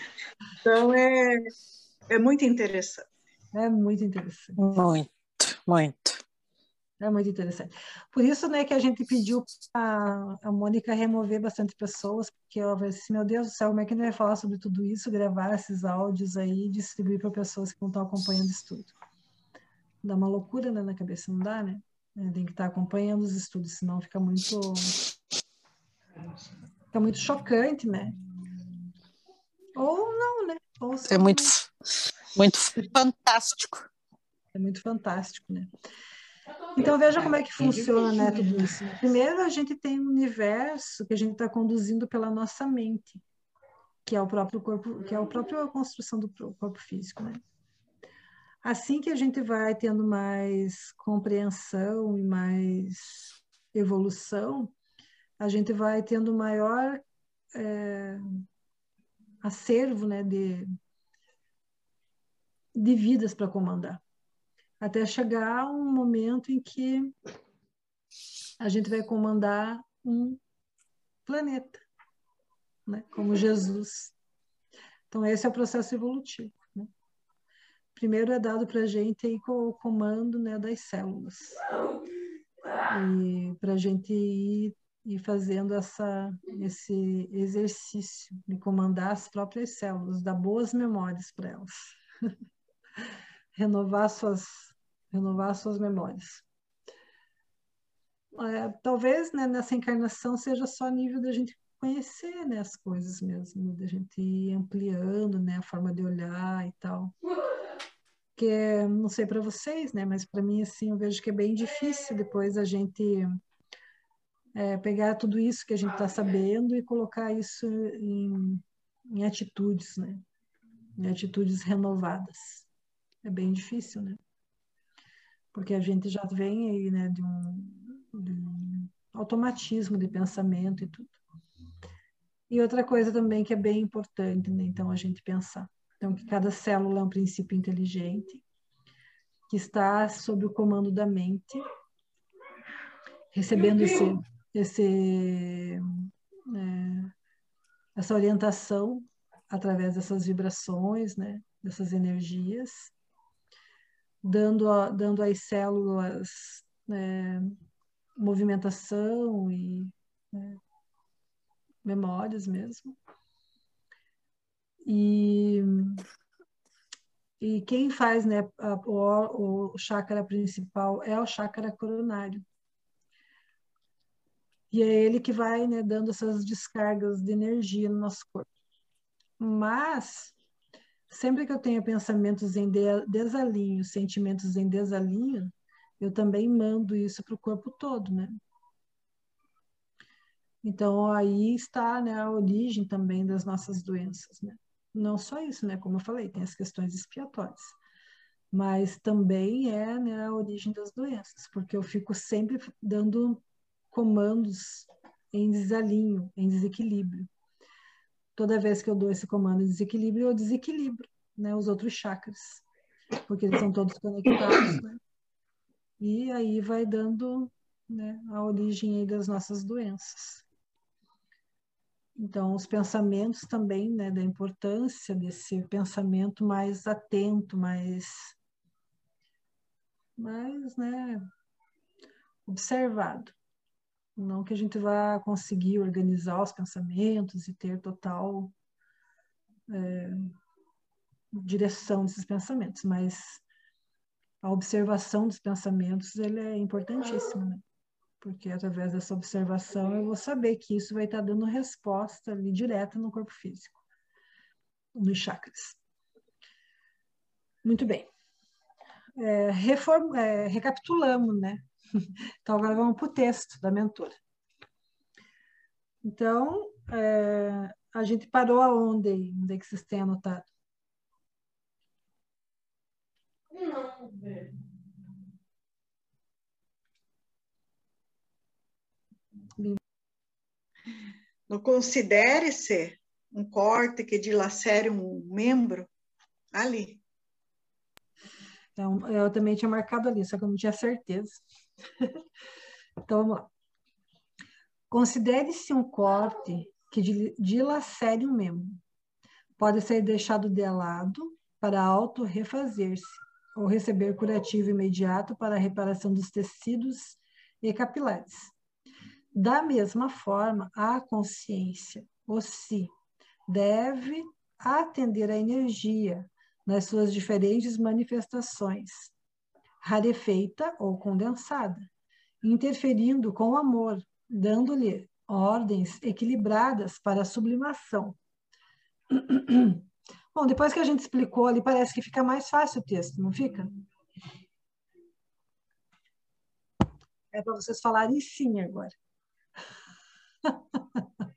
Então é, é muito interessante.
É muito interessante.
Muito muito.
É muito interessante. Por isso, né, que a gente pediu a, a Mônica remover bastante pessoas, porque ela vai assim, meu Deus do céu, como é que a gente vai falar sobre tudo isso, gravar esses áudios aí e distribuir para pessoas que não estão acompanhando isso tudo. Dá uma loucura né, na cabeça, não dá, né? Tem que estar acompanhando os estudos, senão fica muito fica muito chocante, né? Ou não, né? Ou
é muito muito fantástico.
É muito fantástico, né? Então veja como é que funciona né, tudo isso. Primeiro a gente tem um universo que a gente está conduzindo pela nossa mente, que é o próprio corpo, que é a própria construção do corpo físico, né? Assim que a gente vai tendo mais compreensão e mais evolução, a gente vai tendo maior é, acervo né, de, de vidas para comandar até chegar um momento em que a gente vai comandar um planeta, né? como Jesus. Então, esse é o processo evolutivo. Né? Primeiro é dado para a gente aí com o comando né, das células. Para a gente ir, ir fazendo essa, esse exercício de comandar as próprias células, dar boas memórias para elas. Renovar suas renovar suas memórias. É, talvez né, nessa encarnação seja só nível da gente conhecer né, as coisas mesmo, da gente ir ampliando né, a forma de olhar e tal. Que não sei para vocês, né, mas para mim assim eu vejo que é bem difícil depois a gente é, pegar tudo isso que a gente está sabendo e colocar isso em, em atitudes, né? Em atitudes renovadas. É bem difícil, né? Porque a gente já vem aí, né, de um, de um automatismo de pensamento e tudo. E outra coisa também que é bem importante, né? Então, a gente pensar. Então, que cada célula é um princípio inteligente, que está sob o comando da mente, recebendo esse, esse, é, essa orientação através dessas vibrações, né? Dessas energias, dando, a, dando às células é, movimentação e né, memórias mesmo. E, e quem faz né, a, o, o chakra principal é o chakra coronário. E é ele que vai né, dando essas descargas de energia no nosso corpo. Mas, sempre que eu tenho pensamentos em desalinho, sentimentos em desalinho, eu também mando isso para o corpo todo, né? Então, aí está né, a origem também das nossas doenças, né? Não só isso, né? Como eu falei, tem as questões expiatórias. Mas também é né, a origem das doenças, porque eu fico sempre dando comandos em desalinho, em desequilíbrio. Toda vez que eu dou esse comando em desequilíbrio, eu desequilibro né, os outros chakras, porque eles são todos conectados, né? E aí vai dando né, a origem das nossas doenças. Então, os pensamentos também, né, da importância desse pensamento mais atento, mais, mais, né, observado. Não que a gente vá conseguir organizar os pensamentos e ter total é, direção desses pensamentos, mas a observação dos pensamentos ele é importantíssima, né? porque através dessa observação eu vou saber que isso vai estar dando resposta ali direta no corpo físico, nos chakras. Muito bem. É, reform, é, recapitulamos, né? Então agora vamos para o texto da mentora. Então, é, a gente parou aonde? Onde é que vocês têm anotado? Não,
Não considere-se um corte que dilacere um membro ali.
Então, eu também tinha marcado ali, só que eu não tinha certeza. então, vamos lá. Considere-se um corte que dilacere um membro. Pode ser deixado de lado para auto-refazer-se ou receber curativo imediato para a reparação dos tecidos e capilares. Da mesma forma, a consciência, o si, deve atender à energia nas suas diferentes manifestações, rarefeita ou condensada, interferindo com o amor, dando-lhe ordens equilibradas para a sublimação. Bom, depois que a gente explicou ali, parece que fica mais fácil o texto, não fica? É para vocês falarem sim agora.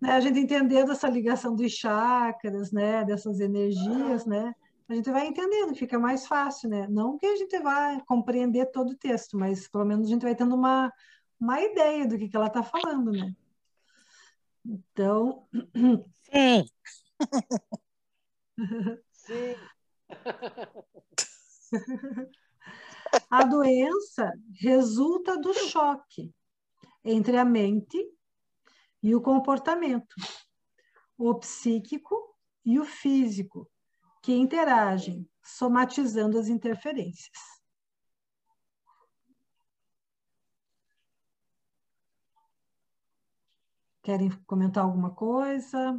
né, a gente entendendo essa ligação dos chakras, né, dessas energias, né, a gente vai entendendo, fica mais fácil, né? Não que a gente vai compreender todo o texto, mas pelo menos a gente vai tendo uma, uma ideia do que, que ela está falando, né? Então.
Sim.
Sim.
A doença resulta do choque entre a mente e o comportamento, o psíquico e o físico, que interagem, somatizando as interferências. Querem comentar alguma coisa?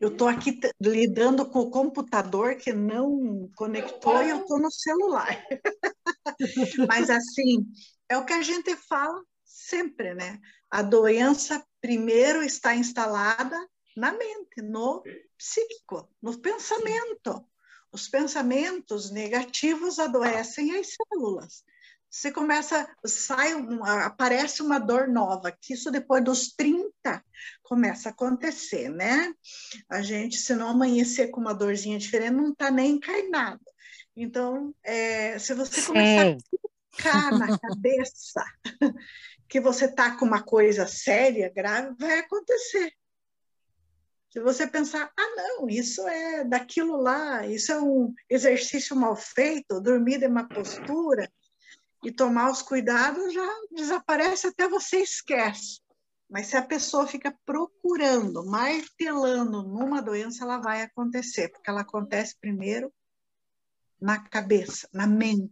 Eu estou aqui lidando com o computador que não conectou e eu estou no celular. Mas, assim, é o que a gente fala sempre, né? A doença primeiro está instalada na mente, no psíquico, no pensamento. Os pensamentos negativos adoecem as células. Você começa, sai, aparece uma dor nova, que isso depois dos 30 começa a acontecer, né? A gente, se não amanhecer com uma dorzinha diferente, não está nem encarnado. Então, é, se você começar Sim. a ficar na cabeça que você está com uma coisa séria, grave, vai acontecer. Se você pensar, ah, não, isso é daquilo lá, isso é um exercício mal feito, dormir em uma postura e tomar os cuidados, já desaparece, até você esquece. Mas se a pessoa fica procurando, martelando numa doença, ela vai acontecer, porque ela acontece primeiro na cabeça, na mente.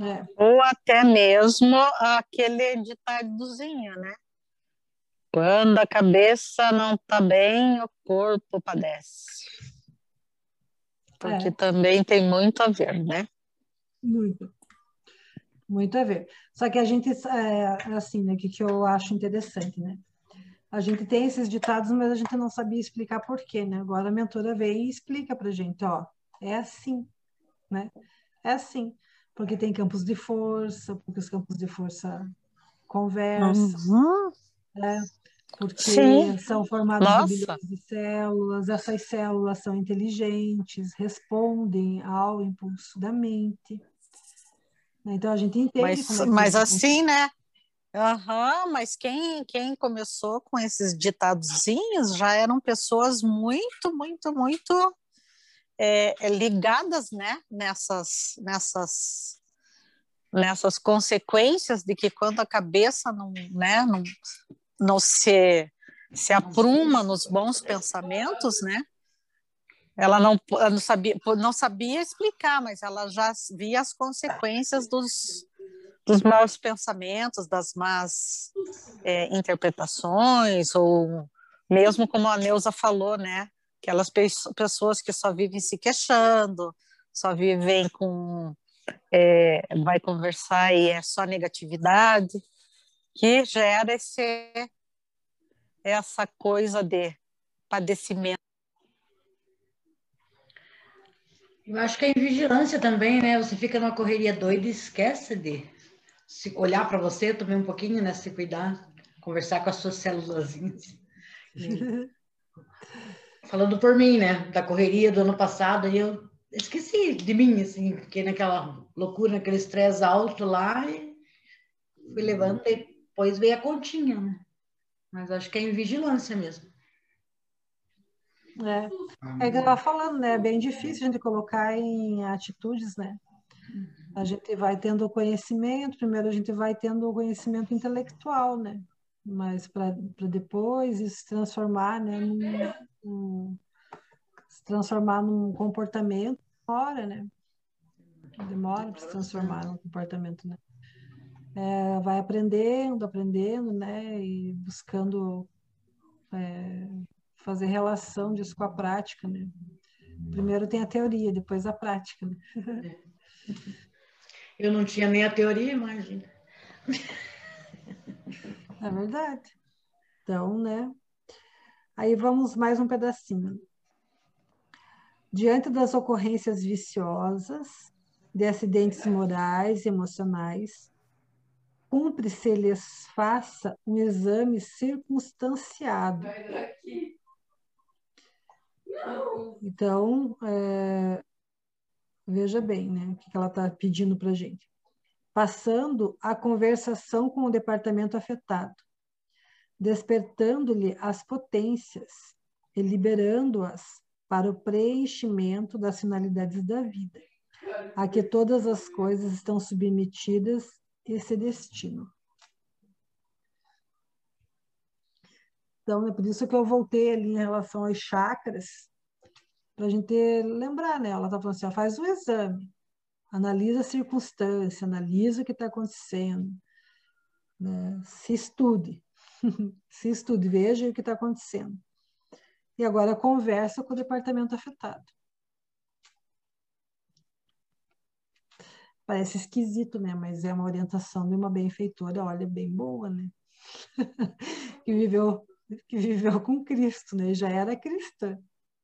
É. Ou até mesmo aquele ditadozinho, né? Quando a cabeça não está bem, o corpo padece. Porque é. também tem muito a ver, né?
Muito. Muito a ver. Só que a gente, é, assim, né, que, que eu acho interessante, né? A gente tem esses ditados, mas a gente não sabia explicar por quê, né? Agora a mentora vem e explica pra gente, ó, é assim, né? É assim, porque tem campos de força, porque os campos de força conversam, uhum. né? porque Sim. são formados Nossa. bilhões de células, essas células são inteligentes, respondem ao impulso da mente. Então a gente entende.
Mas, é mas assim, né? Uhum, mas quem, quem começou com esses ditadozinhos já eram pessoas muito, muito, muito é, ligadas né, nessas, nessas, nessas consequências de que quando a cabeça não, né, não, não se, se apruma nos bons pensamentos, né? Ela não, não, sabia, não sabia explicar, mas ela já via as consequências dos, dos maus pensamentos, das más é, interpretações, ou mesmo como a Neuza falou, né? Aquelas pe pessoas que só vivem se queixando, só vivem com. É, vai conversar e é só negatividade que gera esse, essa coisa de padecimento.
Eu acho que é vigilância também, né? Você fica numa correria doida e esquece de se olhar para você, também um pouquinho, né? Se cuidar, conversar com as suas células. Falando por mim, né? Da correria do ano passado, e eu esqueci de mim, assim, fiquei naquela loucura, naquele estresse alto lá, e fui levando e depois veio a continha, né? Mas acho que é em vigilância mesmo.
É, é que eu estava falando, né? É bem difícil a gente colocar em atitudes, né? A gente vai tendo conhecimento, primeiro a gente vai tendo o conhecimento intelectual, né? Mas para depois isso se transformar, né? Num, num, se transformar num comportamento, demora, né? Demora para se transformar num comportamento, né? é, vai aprendendo, aprendendo, né, e buscando é, fazer relação disso com a prática, né. Primeiro tem a teoria, depois a prática, né.
Eu não tinha nem a teoria, imagina.
É verdade. Então, né, aí vamos mais um pedacinho. Diante das ocorrências viciosas, de acidentes morais e emocionais, cumpre se lhes faça um exame circunstanciado. Então, é, veja bem, né, o que ela está pedindo para a gente. Passando a conversação com o departamento afetado, despertando-lhe as potências e liberando-as para o preenchimento das finalidades da vida, a que todas as coisas estão submetidas esse destino. Então, é por isso que eu voltei ali em relação às chakras, para a gente lembrar, né? Ela está falando assim, ó, faz um exame, analisa a circunstância, analisa o que está acontecendo, né? se estude, se estude, veja o que está acontecendo. E agora conversa com o departamento afetado. Parece esquisito, né? Mas é uma orientação de uma benfeitora, olha, bem boa, né? que viveu que viveu com Cristo, né? Já era cristã,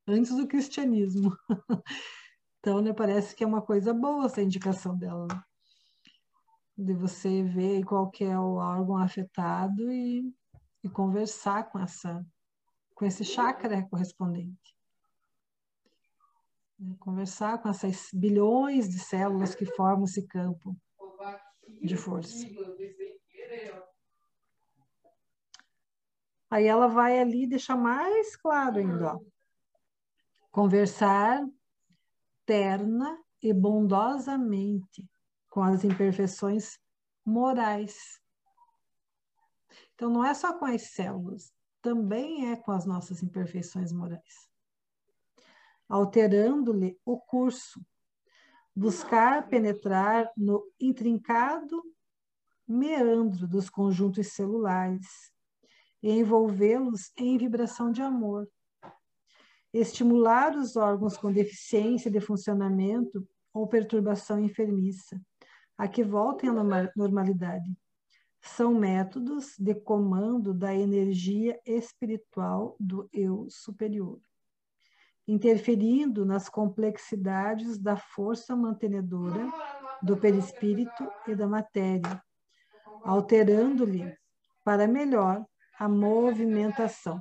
antes do cristianismo. Então, né, parece que é uma coisa boa essa indicação dela. Né? De você ver qual que é o órgão afetado e, e conversar com essa com esse chakra correspondente. Né? Conversar com essas bilhões de células que formam esse campo de força. Aí ela vai ali deixar mais claro ainda, ó. Conversar terna e bondosamente com as imperfeições morais. Então não é só com as células, também é com as nossas imperfeições morais. Alterando-lhe o curso, buscar penetrar no intrincado meandro dos conjuntos celulares e envolvê-los em vibração de amor. Estimular os órgãos com deficiência de funcionamento ou perturbação enfermiça, a que voltem à normalidade são métodos de comando da energia espiritual do eu superior, interferindo nas complexidades da força mantenedora do perispírito e da matéria, alterando-lhe para melhor a movimentação.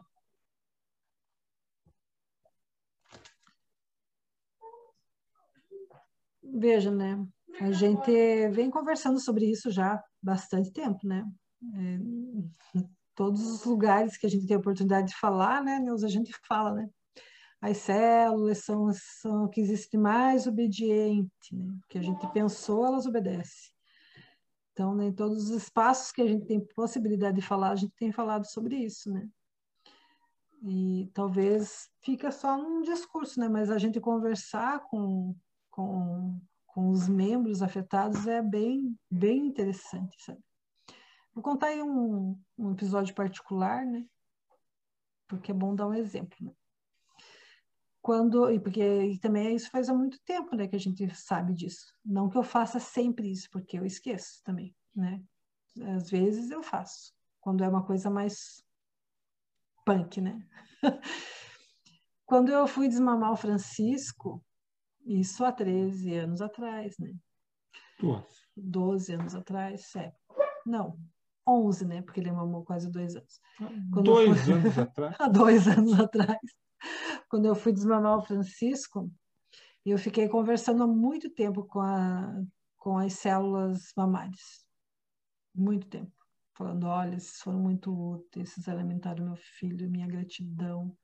Veja, né? A gente vem conversando sobre isso já bastante tempo, né? É, todos os lugares que a gente tem a oportunidade de falar, né, Neuza, a gente fala, né? As células são, são que existem mais obediente, né? Que a gente pensou, elas obedecem. Então, né, em todos os espaços que a gente tem possibilidade de falar, a gente tem falado sobre isso, né? E talvez fica só num discurso, né? Mas a gente conversar com, com com os membros afetados é bem, bem interessante, sabe? Vou contar aí um, um episódio particular, né? Porque é bom dar um exemplo, né? Quando, e porque e também isso faz há muito tempo, né, que a gente sabe disso. Não que eu faça sempre isso, porque eu esqueço também, né? Às vezes eu faço, quando é uma coisa mais punk, né? quando eu fui desmamar o Francisco, isso há 13 anos atrás, né?
Nossa.
12 anos atrás, é. Não, 11, né? Porque ele mamou quase dois anos.
Quando dois fui... anos atrás?
há dois anos atrás. Quando eu fui desmamar o Francisco, eu fiquei conversando há muito tempo com, a, com as células mamárias. Muito tempo. Falando, olha, esses foram muito úteis, vocês alimentaram meu filho, minha gratidão,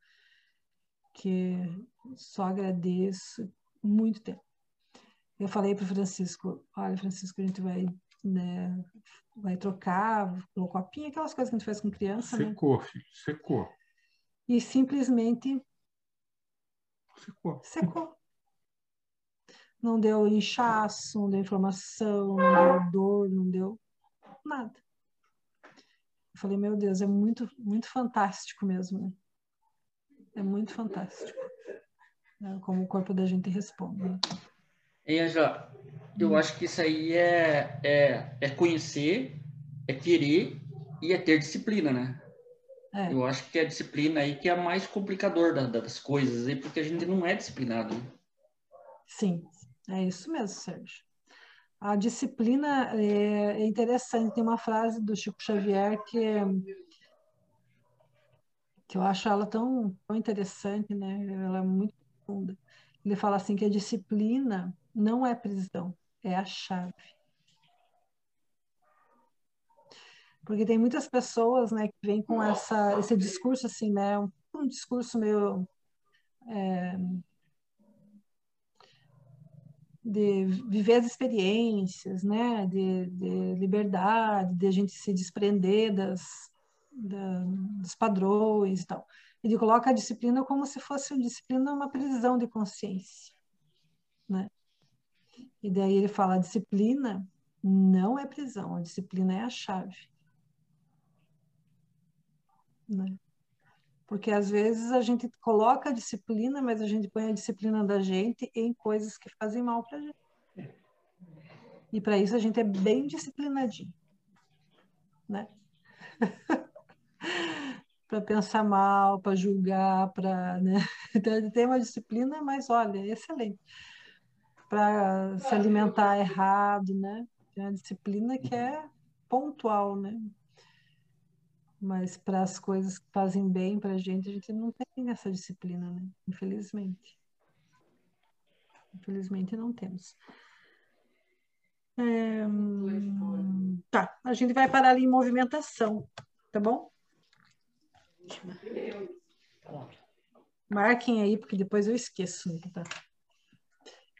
que só agradeço muito tempo. Eu falei para o Francisco, olha, Francisco, a gente vai, né, vai trocar, o copinho, aquelas coisas que a gente faz com criança,
né? Secou,
né?
filho, secou.
E simplesmente
secou.
Secou. Não deu inchaço, não deu inflamação, não deu dor, não deu nada. Eu falei, meu Deus, é muito, muito fantástico mesmo, né? É muito fantástico né? como o corpo da gente responde. Né?
E, Angela, eu hum. acho que isso aí é, é, é conhecer, é querer e é ter disciplina, né? É. Eu acho que é a disciplina aí que é a mais complicador da, das coisas, aí, porque a gente não é disciplinado. Né?
Sim, é isso mesmo, Sérgio. A disciplina é, é interessante. Tem uma frase do Chico Xavier que que eu acho ela tão, tão interessante, né? Ela é muito profunda. Ele fala assim que a disciplina não é prisão, é a chave. Porque tem muitas pessoas, né, que vêm com essa, esse discurso assim, né, um, um discurso meio é, de viver as experiências, né, de, de liberdade, de a gente se desprender das, da, dos padrões e tal. Ele coloca a disciplina como se fosse uma disciplina uma prisão de consciência, né? E daí ele fala, a disciplina não é prisão, a disciplina é a chave. Né? Porque às vezes a gente coloca a disciplina, mas a gente põe a disciplina da gente em coisas que fazem mal para a gente. E para isso a gente é bem disciplinadinho, né? para pensar mal, para julgar, para. Né? Então, tem uma disciplina, mas olha, é excelente. Para se alimentar errado, né? Tem uma disciplina que é pontual, né? Mas para as coisas que fazem bem para a gente, a gente não tem essa disciplina, né? Infelizmente. Infelizmente não temos. É, hum, tá, a gente vai parar ali em movimentação, tá bom? Marquem aí, porque depois eu esqueço. Né, tá?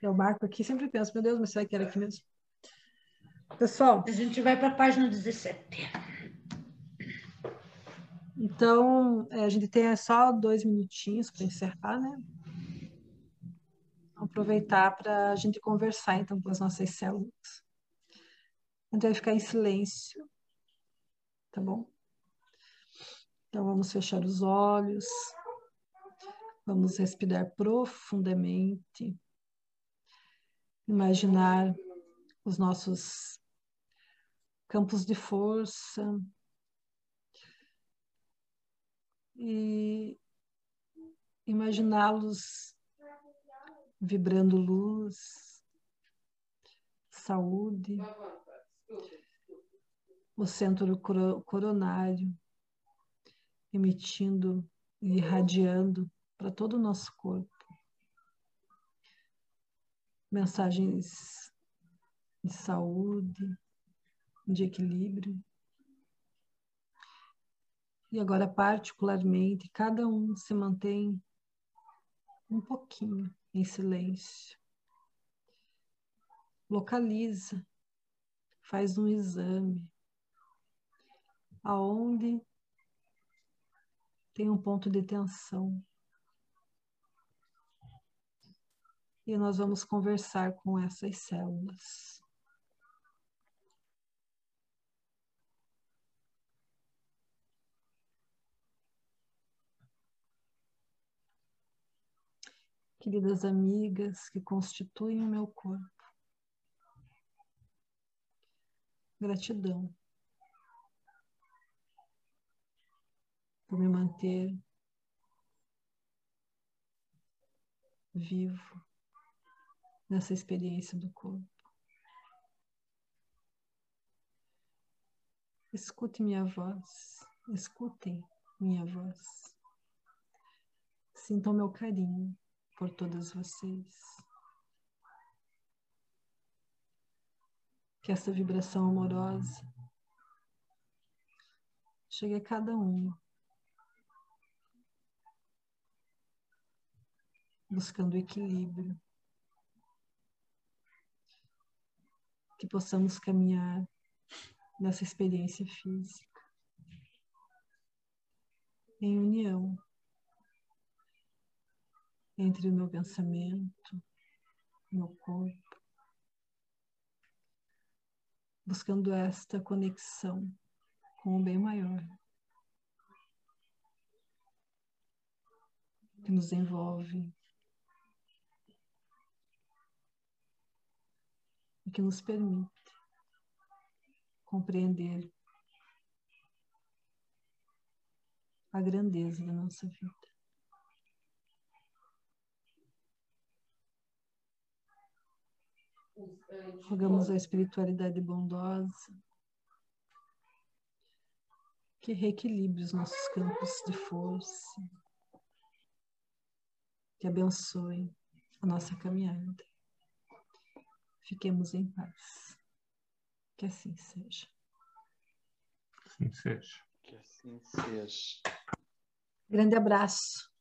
Eu marco aqui sempre penso, meu Deus, mas será que era aqui mesmo? Pessoal.
A gente vai para a página 17.
Então, é, a gente tem só dois minutinhos para encerrar, né? Aproveitar para a gente conversar, então, com as nossas células. A gente vai ficar em silêncio, tá bom? Então, vamos fechar os olhos, vamos respirar profundamente, imaginar os nossos campos de força. E imaginá-los vibrando luz, saúde, o centro coronário emitindo e irradiando para todo o nosso corpo. Mensagens de saúde, de equilíbrio. E agora, particularmente, cada um se mantém um pouquinho em silêncio. Localiza, faz um exame aonde tem um ponto de tensão. E nós vamos conversar com essas células. Queridas amigas que constituem o meu corpo, gratidão por me manter vivo nessa experiência do corpo. Escute minha voz, escutem minha voz. Sintam meu carinho por todas vocês. Que essa vibração amorosa chegue a cada um buscando equilíbrio. Que possamos caminhar nessa experiência física em união entre o meu pensamento, meu corpo, buscando esta conexão com o bem maior que nos envolve que nos permite compreender a grandeza da nossa vida. Rogamos a espiritualidade bondosa que reequilibre os nossos campos de força, que abençoe a nossa caminhada. Fiquemos em paz. Que assim seja.
Assim seja.
Que assim seja.
Grande abraço.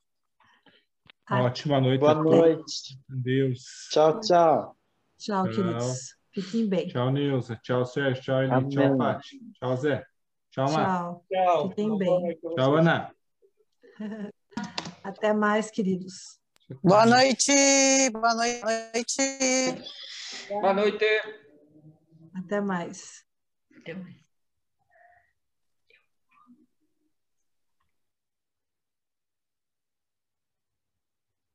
Uma ótima noite.
Boa noite.
Deus.
Tchau, tchau.
Tchau, queridos. Fiquem bem.
Tchau, Nilza. Tchau, Sérgio. Tchau, Eli. Tchau, Paty. Tchau, Zé. Tchau,
Tchau.
Tchau.
Fiquem bem.
Tchau, Ana.
Até mais, queridos.
Boa noite. Boa noite.
Boa noite.
Até mais.
Até mais.